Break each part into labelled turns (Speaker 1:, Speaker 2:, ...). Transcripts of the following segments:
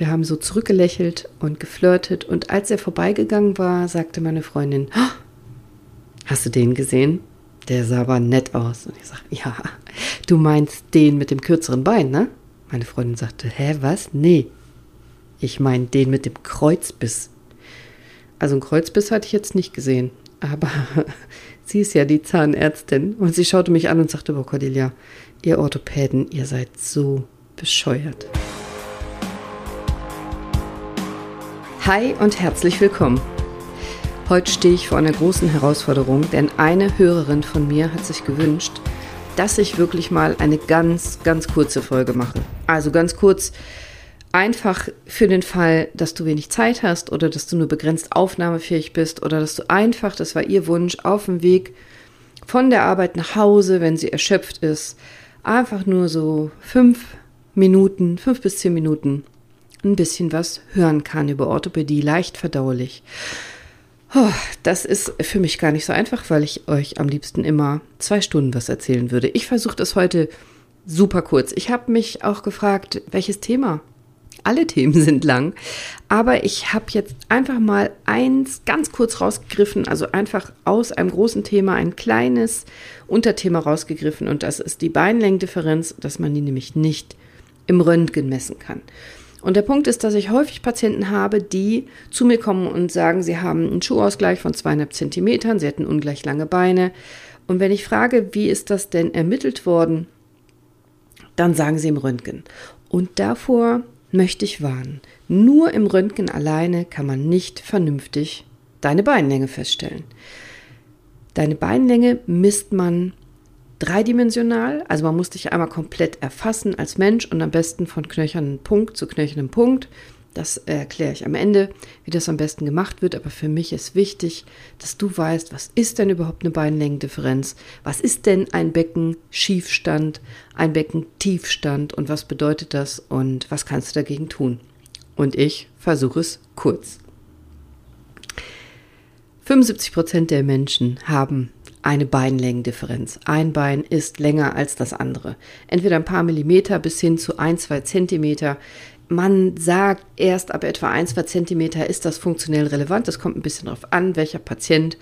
Speaker 1: Wir haben so zurückgelächelt und geflirtet und als er vorbeigegangen war, sagte meine Freundin, oh, hast du den gesehen? Der sah aber nett aus. Und ich sage, ja, du meinst den mit dem kürzeren Bein, ne? Meine Freundin sagte, hä, was? Nee. Ich meine den mit dem Kreuzbiss. Also ein Kreuzbiss hatte ich jetzt nicht gesehen. Aber sie ist ja die Zahnärztin. Und sie schaute mich an und sagte, oh Cordelia, ihr Orthopäden, ihr seid so bescheuert. Hi und herzlich willkommen. Heute stehe ich vor einer großen Herausforderung, denn eine Hörerin von mir hat sich gewünscht, dass ich wirklich mal eine ganz, ganz kurze Folge mache. Also ganz kurz, einfach für den Fall, dass du wenig Zeit hast oder dass du nur begrenzt aufnahmefähig bist oder dass du einfach, das war ihr Wunsch, auf dem Weg von der Arbeit nach Hause, wenn sie erschöpft ist, einfach nur so fünf Minuten, fünf bis zehn Minuten ein bisschen was hören kann über Orthopädie, leicht verdaulich. Oh, das ist für mich gar nicht so einfach, weil ich euch am liebsten immer zwei Stunden was erzählen würde. Ich versuche das heute super kurz. Ich habe mich auch gefragt, welches Thema? Alle Themen sind lang, aber ich habe jetzt einfach mal eins ganz kurz rausgegriffen, also einfach aus einem großen Thema ein kleines Unterthema rausgegriffen und das ist die Beinlängendifferenz, dass man die nämlich nicht im Röntgen messen kann. Und der Punkt ist, dass ich häufig Patienten habe, die zu mir kommen und sagen, sie haben einen Schuhausgleich von zweieinhalb Zentimetern, sie hätten ungleich lange Beine. Und wenn ich frage, wie ist das denn ermittelt worden, dann sagen sie im Röntgen. Und davor möchte ich warnen. Nur im Röntgen alleine kann man nicht vernünftig deine Beinlänge feststellen. Deine Beinlänge misst man dreidimensional. Also man muss dich einmal komplett erfassen als Mensch und am besten von knöchernen Punkt zu knöchernen Punkt. Das erkläre ich am Ende, wie das am besten gemacht wird. Aber für mich ist wichtig, dass du weißt, was ist denn überhaupt eine Beinlängendifferenz? Was ist denn ein Beckenschiefstand, ein Beckentiefstand und was bedeutet das und was kannst du dagegen tun? Und ich versuche es kurz. 75 Prozent der Menschen haben eine Beinlängendifferenz. Ein Bein ist länger als das andere. Entweder ein paar Millimeter bis hin zu ein, zwei Zentimeter. Man sagt, erst ab etwa ein, zwei Zentimeter ist das funktionell relevant. Das kommt ein bisschen darauf an, welcher Patient.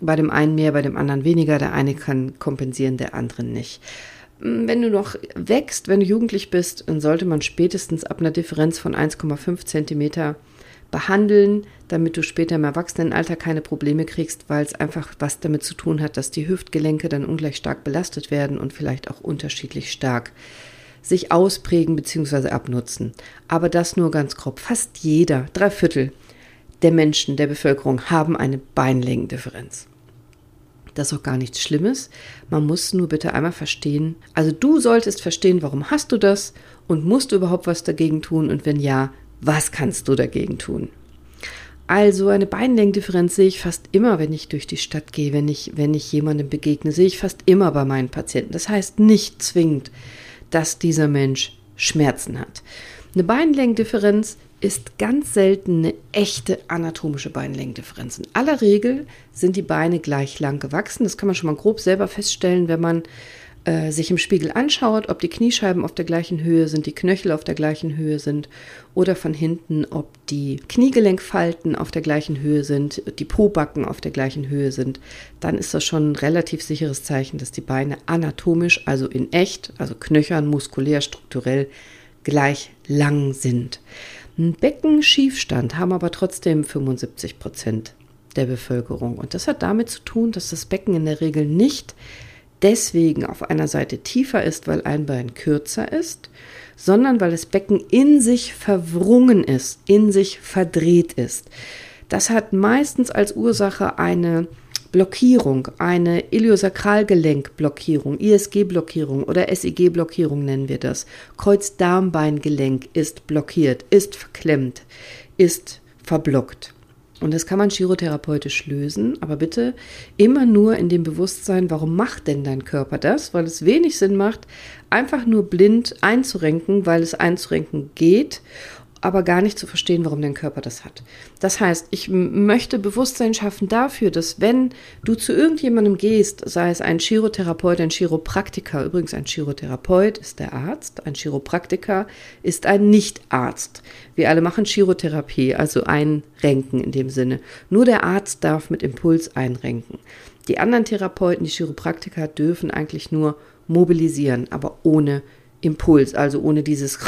Speaker 1: Bei dem einen mehr, bei dem anderen weniger. Der eine kann kompensieren, der andere nicht. Wenn du noch wächst, wenn du jugendlich bist, dann sollte man spätestens ab einer Differenz von 1,5 Zentimeter behandeln, damit du später im Erwachsenenalter keine Probleme kriegst, weil es einfach was damit zu tun hat, dass die Hüftgelenke dann ungleich stark belastet werden und vielleicht auch unterschiedlich stark sich ausprägen bzw. abnutzen. Aber das nur ganz grob. Fast jeder, drei Viertel der Menschen der Bevölkerung haben eine Beinlängendifferenz. Das ist auch gar nichts Schlimmes. Man muss nur bitte einmal verstehen, also du solltest verstehen, warum hast du das und musst du überhaupt was dagegen tun und wenn ja, was kannst du dagegen tun? Also eine Beinlängendifferenz sehe ich fast immer, wenn ich durch die Stadt gehe, wenn ich, wenn ich jemandem begegne, sehe ich fast immer bei meinen Patienten. Das heißt nicht zwingend, dass dieser Mensch Schmerzen hat. Eine Beinlängendifferenz ist ganz selten eine echte anatomische Beinlängendifferenz. In aller Regel sind die Beine gleich lang gewachsen. Das kann man schon mal grob selber feststellen, wenn man äh, sich im Spiegel anschaut, ob die Kniescheiben auf der gleichen Höhe sind, die Knöchel auf der gleichen Höhe sind oder von hinten, ob die Kniegelenkfalten auf der gleichen Höhe sind, die Pobacken auf der gleichen Höhe sind, dann ist das schon ein relativ sicheres Zeichen, dass die Beine anatomisch, also in echt, also knöchern, muskulär, strukturell gleich lang sind. Ein Beckenschiefstand haben aber trotzdem 75 Prozent der Bevölkerung. Und das hat damit zu tun, dass das Becken in der Regel nicht deswegen auf einer Seite tiefer ist, weil ein Bein kürzer ist, sondern weil das Becken in sich verwrungen ist, in sich verdreht ist. Das hat meistens als Ursache eine Blockierung, eine Iliosakralgelenkblockierung, ISG-Blockierung oder SIG-Blockierung nennen wir das. Kreuzdarmbeingelenk ist blockiert, ist verklemmt, ist verblockt. Und das kann man chirotherapeutisch lösen, aber bitte immer nur in dem Bewusstsein, warum macht denn dein Körper das? Weil es wenig Sinn macht, einfach nur blind einzurenken, weil es einzurenken geht aber gar nicht zu verstehen, warum dein Körper das hat. Das heißt, ich möchte Bewusstsein schaffen dafür, dass wenn du zu irgendjemandem gehst, sei es ein Chirotherapeut, ein Chiropraktiker, übrigens ein Chirotherapeut ist der Arzt, ein Chiropraktiker ist ein Nichtarzt. Wir alle machen Chirotherapie, also einrenken in dem Sinne. Nur der Arzt darf mit Impuls einrenken. Die anderen Therapeuten, die Chiropraktiker, dürfen eigentlich nur mobilisieren, aber ohne Impuls, also ohne dieses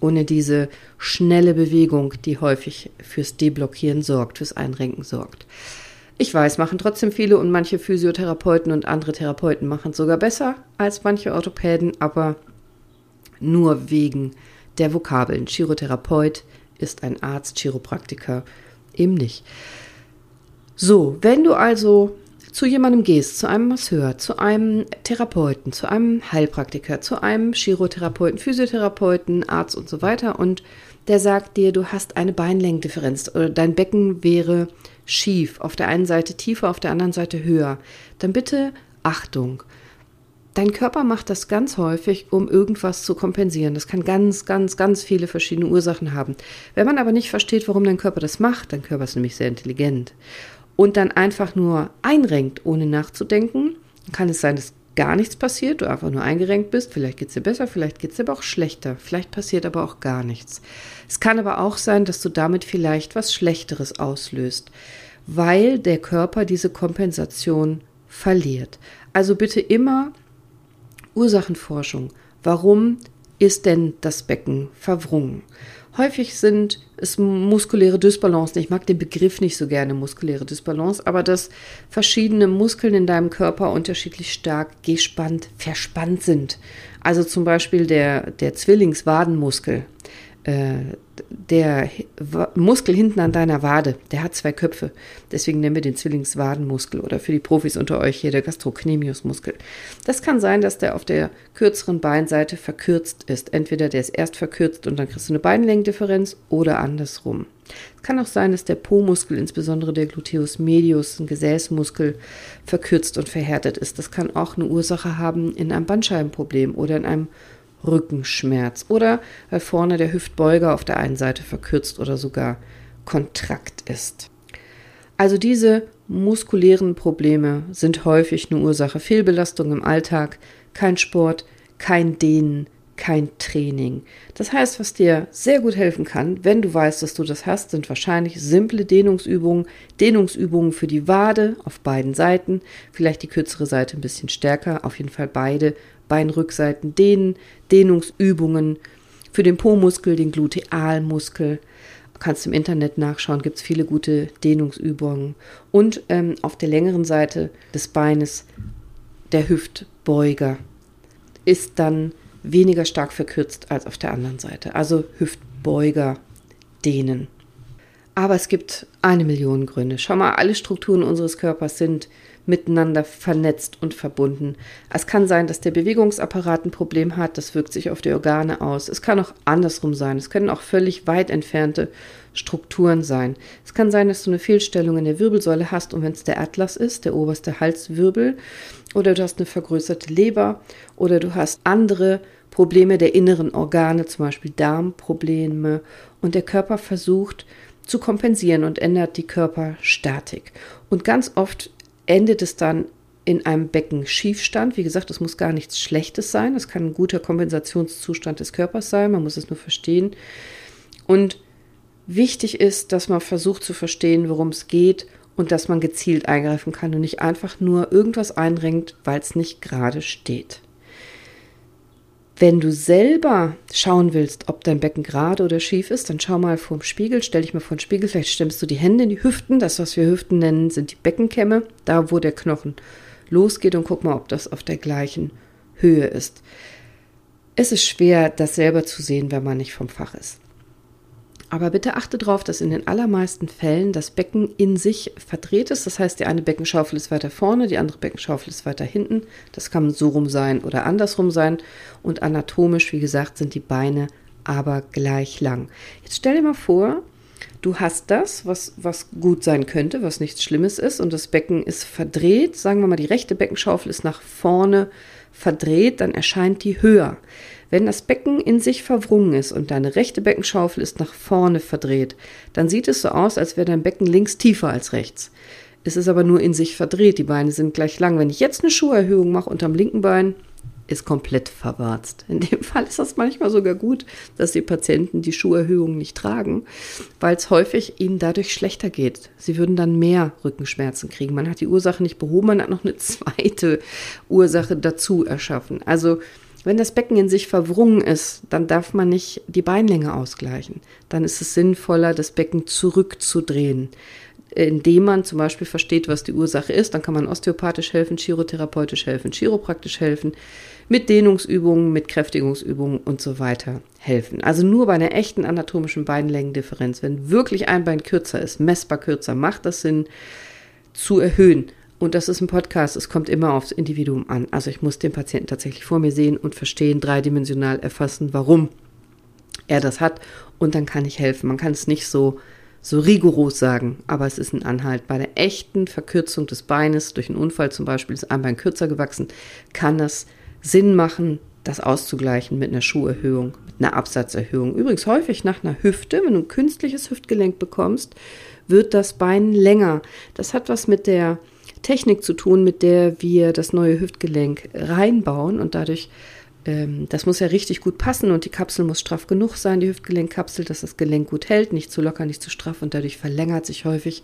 Speaker 1: ohne diese schnelle Bewegung, die häufig fürs Deblockieren sorgt, fürs Einrenken sorgt. Ich weiß, machen trotzdem viele und manche Physiotherapeuten und andere Therapeuten machen es sogar besser als manche Orthopäden, aber nur wegen der Vokabeln. Chirotherapeut ist ein Arzt, Chiropraktiker eben nicht. So, wenn du also zu jemandem gehst, zu einem Masseur, zu einem Therapeuten, zu einem Heilpraktiker, zu einem Chirotherapeuten, Physiotherapeuten, Arzt und so weiter und der sagt dir, du hast eine Beinlängendifferenz oder dein Becken wäre schief, auf der einen Seite tiefer, auf der anderen Seite höher, dann bitte Achtung. Dein Körper macht das ganz häufig, um irgendwas zu kompensieren. Das kann ganz, ganz, ganz viele verschiedene Ursachen haben. Wenn man aber nicht versteht, warum dein Körper das macht, dein Körper ist nämlich sehr intelligent und dann einfach nur einrenkt, ohne nachzudenken, kann es sein, dass gar nichts passiert, du einfach nur eingerenkt bist. Vielleicht geht es dir besser, vielleicht geht es dir aber auch schlechter. Vielleicht passiert aber auch gar nichts. Es kann aber auch sein, dass du damit vielleicht was Schlechteres auslöst, weil der Körper diese Kompensation verliert. Also bitte immer Ursachenforschung. Warum ist denn das Becken verwrungen? Häufig sind es muskuläre Dysbalancen. Ich mag den Begriff nicht so gerne, muskuläre Dysbalance, aber dass verschiedene Muskeln in deinem Körper unterschiedlich stark gespannt, verspannt sind. Also zum Beispiel der, der Zwillingswadenmuskel äh, der Muskel hinten an deiner Wade, der hat zwei Köpfe. Deswegen nennen wir den Zwillingswadenmuskel oder für die Profis unter euch hier der Gastrocnemiusmuskel. Das kann sein, dass der auf der kürzeren Beinseite verkürzt ist. Entweder der ist erst verkürzt und dann kriegst du eine Beinlängendifferenz oder andersrum. Es kann auch sein, dass der Po-Muskel, insbesondere der Gluteus medius, ein Gesäßmuskel, verkürzt und verhärtet ist. Das kann auch eine Ursache haben in einem Bandscheibenproblem oder in einem Rückenschmerz oder weil vorne der Hüftbeuger auf der einen Seite verkürzt oder sogar kontrakt ist. Also diese muskulären Probleme sind häufig eine Ursache Fehlbelastung im Alltag, kein Sport, kein Dehnen, kein Training. Das heißt, was dir sehr gut helfen kann, wenn du weißt, dass du das hast, sind wahrscheinlich simple Dehnungsübungen, Dehnungsübungen für die Wade auf beiden Seiten, vielleicht die kürzere Seite ein bisschen stärker, auf jeden Fall beide Beinrückseiten dehnen, Dehnungsübungen für den Po-Muskel, den Glutealmuskel. Kannst im Internet nachschauen, gibt es viele gute Dehnungsübungen. Und ähm, auf der längeren Seite des Beines der Hüftbeuger ist dann weniger stark verkürzt als auf der anderen Seite. Also Hüftbeuger dehnen. Aber es gibt eine Million Gründe. Schau mal, alle Strukturen unseres Körpers sind miteinander vernetzt und verbunden. Es kann sein, dass der Bewegungsapparat ein Problem hat, das wirkt sich auf die Organe aus. Es kann auch andersrum sein. Es können auch völlig weit entfernte Strukturen sein. Es kann sein, dass du eine Fehlstellung in der Wirbelsäule hast und wenn es der Atlas ist, der oberste Halswirbel, oder du hast eine vergrößerte Leber oder du hast andere Probleme der inneren Organe, zum Beispiel Darmprobleme und der Körper versucht zu kompensieren und ändert die Körperstatik. Und ganz oft endet es dann in einem Beckenschiefstand. Wie gesagt, das muss gar nichts Schlechtes sein. Das kann ein guter Kompensationszustand des Körpers sein. Man muss es nur verstehen. Und wichtig ist, dass man versucht zu verstehen, worum es geht und dass man gezielt eingreifen kann und nicht einfach nur irgendwas einrenkt, weil es nicht gerade steht. Wenn du selber schauen willst, ob dein Becken gerade oder schief ist, dann schau mal vorm Spiegel, stell dich mal vor den Spiegel, vielleicht stemmst du die Hände in die Hüften. Das, was wir Hüften nennen, sind die Beckenkämme, da wo der Knochen losgeht und guck mal, ob das auf der gleichen Höhe ist. Es ist schwer, das selber zu sehen, wenn man nicht vom Fach ist. Aber bitte achte darauf, dass in den allermeisten Fällen das Becken in sich verdreht ist. Das heißt, die eine Beckenschaufel ist weiter vorne, die andere Beckenschaufel ist weiter hinten. Das kann so rum sein oder andersrum sein. Und anatomisch, wie gesagt, sind die Beine aber gleich lang. Jetzt stell dir mal vor, du hast das, was, was gut sein könnte, was nichts Schlimmes ist, und das Becken ist verdreht. Sagen wir mal, die rechte Beckenschaufel ist nach vorne verdreht, dann erscheint die höher. Wenn das Becken in sich verwrungen ist und deine rechte Beckenschaufel ist nach vorne verdreht, dann sieht es so aus, als wäre dein Becken links tiefer als rechts. Es ist aber nur in sich verdreht, die Beine sind gleich lang. Wenn ich jetzt eine Schuherhöhung mache unterm linken Bein, ist komplett verwarzt. In dem Fall ist das manchmal sogar gut, dass die Patienten die Schuherhöhung nicht tragen, weil es häufig ihnen dadurch schlechter geht. Sie würden dann mehr Rückenschmerzen kriegen. Man hat die Ursache nicht behoben, man hat noch eine zweite Ursache dazu erschaffen. Also wenn das Becken in sich verwrungen ist, dann darf man nicht die Beinlänge ausgleichen. Dann ist es sinnvoller, das Becken zurückzudrehen indem man zum Beispiel versteht, was die Ursache ist. Dann kann man osteopathisch helfen, chirotherapeutisch helfen, chiropraktisch helfen, mit Dehnungsübungen, mit Kräftigungsübungen und so weiter helfen. Also nur bei einer echten anatomischen Beinlängendifferenz, wenn wirklich ein Bein kürzer ist, messbar kürzer, macht das Sinn zu erhöhen. Und das ist ein Podcast, es kommt immer aufs Individuum an. Also ich muss den Patienten tatsächlich vor mir sehen und verstehen, dreidimensional erfassen, warum er das hat. Und dann kann ich helfen. Man kann es nicht so so rigoros sagen, aber es ist ein Anhalt. Bei der echten Verkürzung des Beines, durch einen Unfall zum Beispiel, ist ein Bein kürzer gewachsen, kann das Sinn machen, das auszugleichen mit einer Schuherhöhung, mit einer Absatzerhöhung. Übrigens häufig nach einer Hüfte, wenn du ein künstliches Hüftgelenk bekommst, wird das Bein länger. Das hat was mit der Technik zu tun, mit der wir das neue Hüftgelenk reinbauen und dadurch ähm, das muss ja richtig gut passen und die Kapsel muss straff genug sein, die Hüftgelenkkapsel, dass das Gelenk gut hält, nicht zu locker, nicht zu straff und dadurch verlängert sich häufig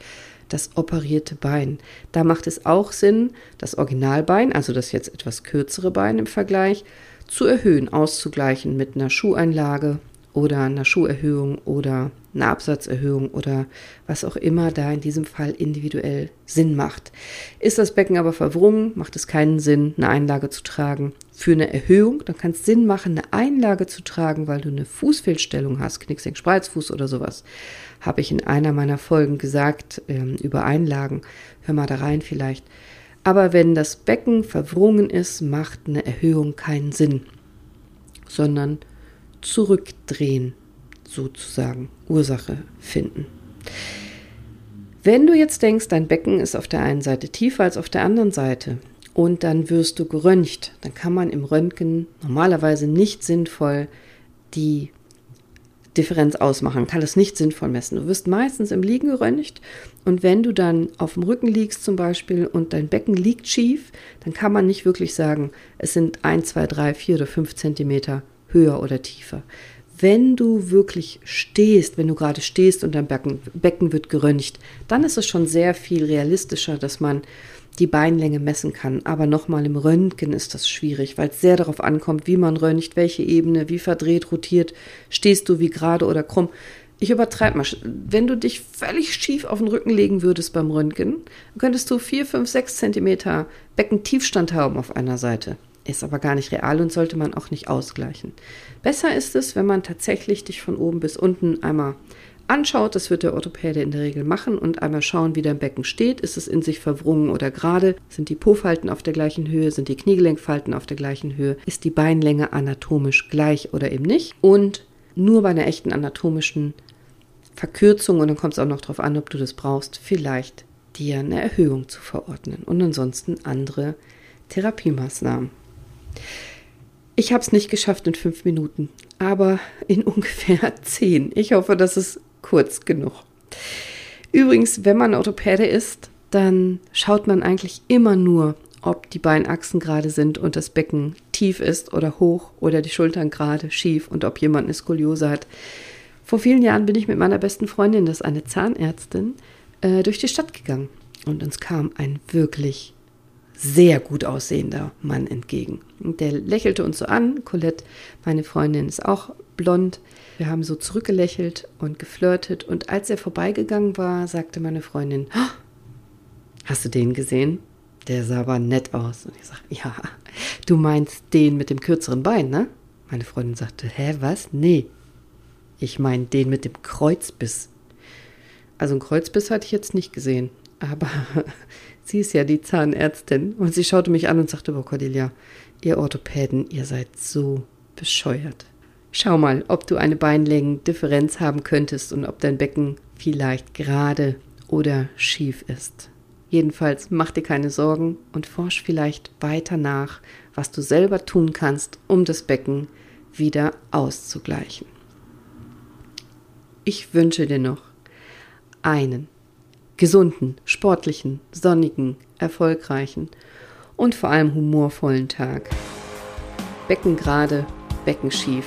Speaker 1: das operierte Bein. Da macht es auch Sinn, das Originalbein, also das jetzt etwas kürzere Bein im Vergleich, zu erhöhen, auszugleichen mit einer Schuheinlage oder einer Schuherhöhung oder einer Absatzerhöhung oder was auch immer da in diesem Fall individuell Sinn macht. Ist das Becken aber verwrungen, macht es keinen Sinn, eine Einlage zu tragen. Für eine Erhöhung, dann kann es Sinn machen, eine Einlage zu tragen, weil du eine Fußfehlstellung hast, Knicksenk, Spreizfuß oder sowas. Habe ich in einer meiner Folgen gesagt ähm, über Einlagen. Hör mal da rein vielleicht. Aber wenn das Becken verwrungen ist, macht eine Erhöhung keinen Sinn, sondern zurückdrehen, sozusagen, Ursache finden. Wenn du jetzt denkst, dein Becken ist auf der einen Seite tiefer als auf der anderen Seite und dann wirst du geröntgt, dann kann man im Röntgen normalerweise nicht sinnvoll die Differenz ausmachen, kann es nicht sinnvoll messen. Du wirst meistens im Liegen geröntgt und wenn du dann auf dem Rücken liegst zum Beispiel und dein Becken liegt schief, dann kann man nicht wirklich sagen, es sind 1, 2, 3, 4 oder 5 Zentimeter höher oder tiefer. Wenn du wirklich stehst, wenn du gerade stehst und dein Becken, Becken wird geröntgt, dann ist es schon sehr viel realistischer, dass man die Beinlänge messen kann. Aber nochmal im Röntgen ist das schwierig, weil es sehr darauf ankommt, wie man röntgt, welche Ebene, wie verdreht, rotiert, stehst du wie gerade oder krumm. Ich übertreibe mal. Wenn du dich völlig schief auf den Rücken legen würdest beim Röntgen, könntest du 4, 5, 6 Zentimeter Beckentiefstand haben auf einer Seite ist aber gar nicht real und sollte man auch nicht ausgleichen. Besser ist es, wenn man tatsächlich dich von oben bis unten einmal anschaut, das wird der Orthopäde in der Regel machen und einmal schauen, wie dein Becken steht. Ist es in sich verwrungen oder gerade? Sind die Po-Falten auf der gleichen Höhe? Sind die Kniegelenkfalten auf der gleichen Höhe? Ist die Beinlänge anatomisch gleich oder eben nicht? Und nur bei einer echten anatomischen Verkürzung, und dann kommt es auch noch darauf an, ob du das brauchst, vielleicht dir eine Erhöhung zu verordnen und ansonsten andere Therapiemaßnahmen. Ich habe es nicht geschafft in fünf Minuten, aber in ungefähr zehn. Ich hoffe, das ist kurz genug. Übrigens, wenn man Orthopäde ist, dann schaut man eigentlich immer nur, ob die Beinachsen gerade sind und das Becken tief ist oder hoch oder die Schultern gerade schief und ob jemand eine Skoliose hat. Vor vielen Jahren bin ich mit meiner besten Freundin, das ist eine Zahnärztin, äh, durch die Stadt gegangen und uns kam ein wirklich sehr gut aussehender Mann entgegen. Und der lächelte uns so an. Colette, meine Freundin, ist auch blond. Wir haben so zurückgelächelt und geflirtet. Und als er vorbeigegangen war, sagte meine Freundin, oh, hast du den gesehen? Der sah aber nett aus. Und ich sagte, ja, du meinst den mit dem kürzeren Bein, ne? Meine Freundin sagte, hä, was? Nee. Ich meine den mit dem Kreuzbiss. Also einen Kreuzbiss hatte ich jetzt nicht gesehen. Aber sie ist ja die Zahnärztin. Und sie schaute mich an und sagte, oh Cordelia, ihr Orthopäden, ihr seid so bescheuert. Schau mal, ob du eine Beinlängendifferenz haben könntest und ob dein Becken vielleicht gerade oder schief ist. Jedenfalls mach dir keine Sorgen und forsch vielleicht weiter nach, was du selber tun kannst, um das Becken wieder auszugleichen. Ich wünsche dir noch einen gesunden, sportlichen, sonnigen, erfolgreichen und vor allem humorvollen Tag. Becken gerade, Becken schief.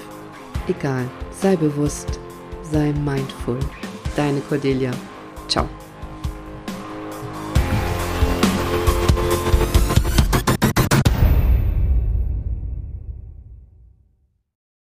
Speaker 1: Egal, sei bewusst, sei mindful. Deine Cordelia.